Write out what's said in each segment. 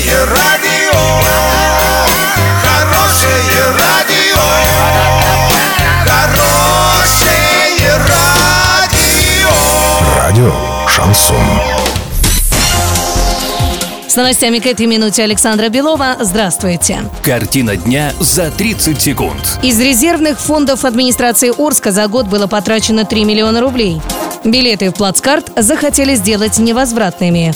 Хорошее радио, хорошее радио, хорошее радио. Радио Шансон. С новостями к этой минуте Александра Белова. Здравствуйте. Картина дня за 30 секунд. Из резервных фондов администрации Орска за год было потрачено 3 миллиона рублей. Билеты в плацкарт захотели сделать невозвратными.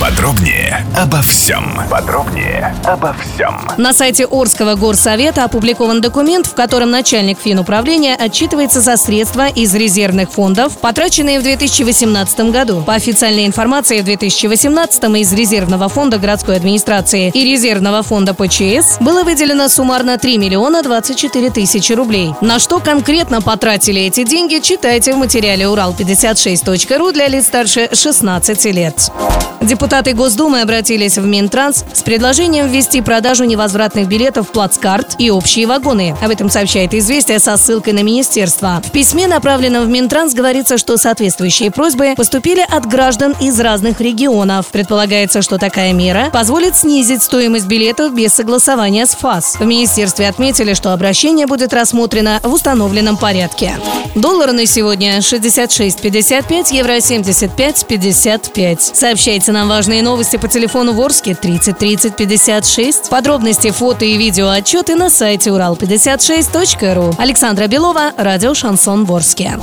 Подробнее обо всем. Подробнее обо всем. На сайте Орского горсовета опубликован документ, в котором начальник финуправления отчитывается за средства из резервных фондов, потраченные в 2018 году. По официальной информации, в 2018 из резервного фонда городской администрации и резервного фонда ПЧС было выделено суммарно 3 миллиона 24 тысячи рублей. На что конкретно потратили эти деньги, читайте в материале урал56.ру для лиц старше 16 лет. Депутаты Госдумы обратились в Минтранс с предложением ввести продажу невозвратных билетов плацкарт и общие вагоны. Об этом сообщает «Известия» со ссылкой на министерство. В письме, направленном в Минтранс, говорится, что соответствующие просьбы поступили от граждан из разных регионов. Предполагается, что такая мера позволит снизить стоимость билетов без согласования с ФАС. В министерстве отметили, что обращение будет рассмотрено в установленном порядке. Доллары на сегодня 66.55, евро 75.55. Сообщайте нам важные новости по телефону Ворске 30 30 56. Подробности, фото и видео отчеты на сайте урал56.ру. Александра Белова, радио «Шансон Ворске».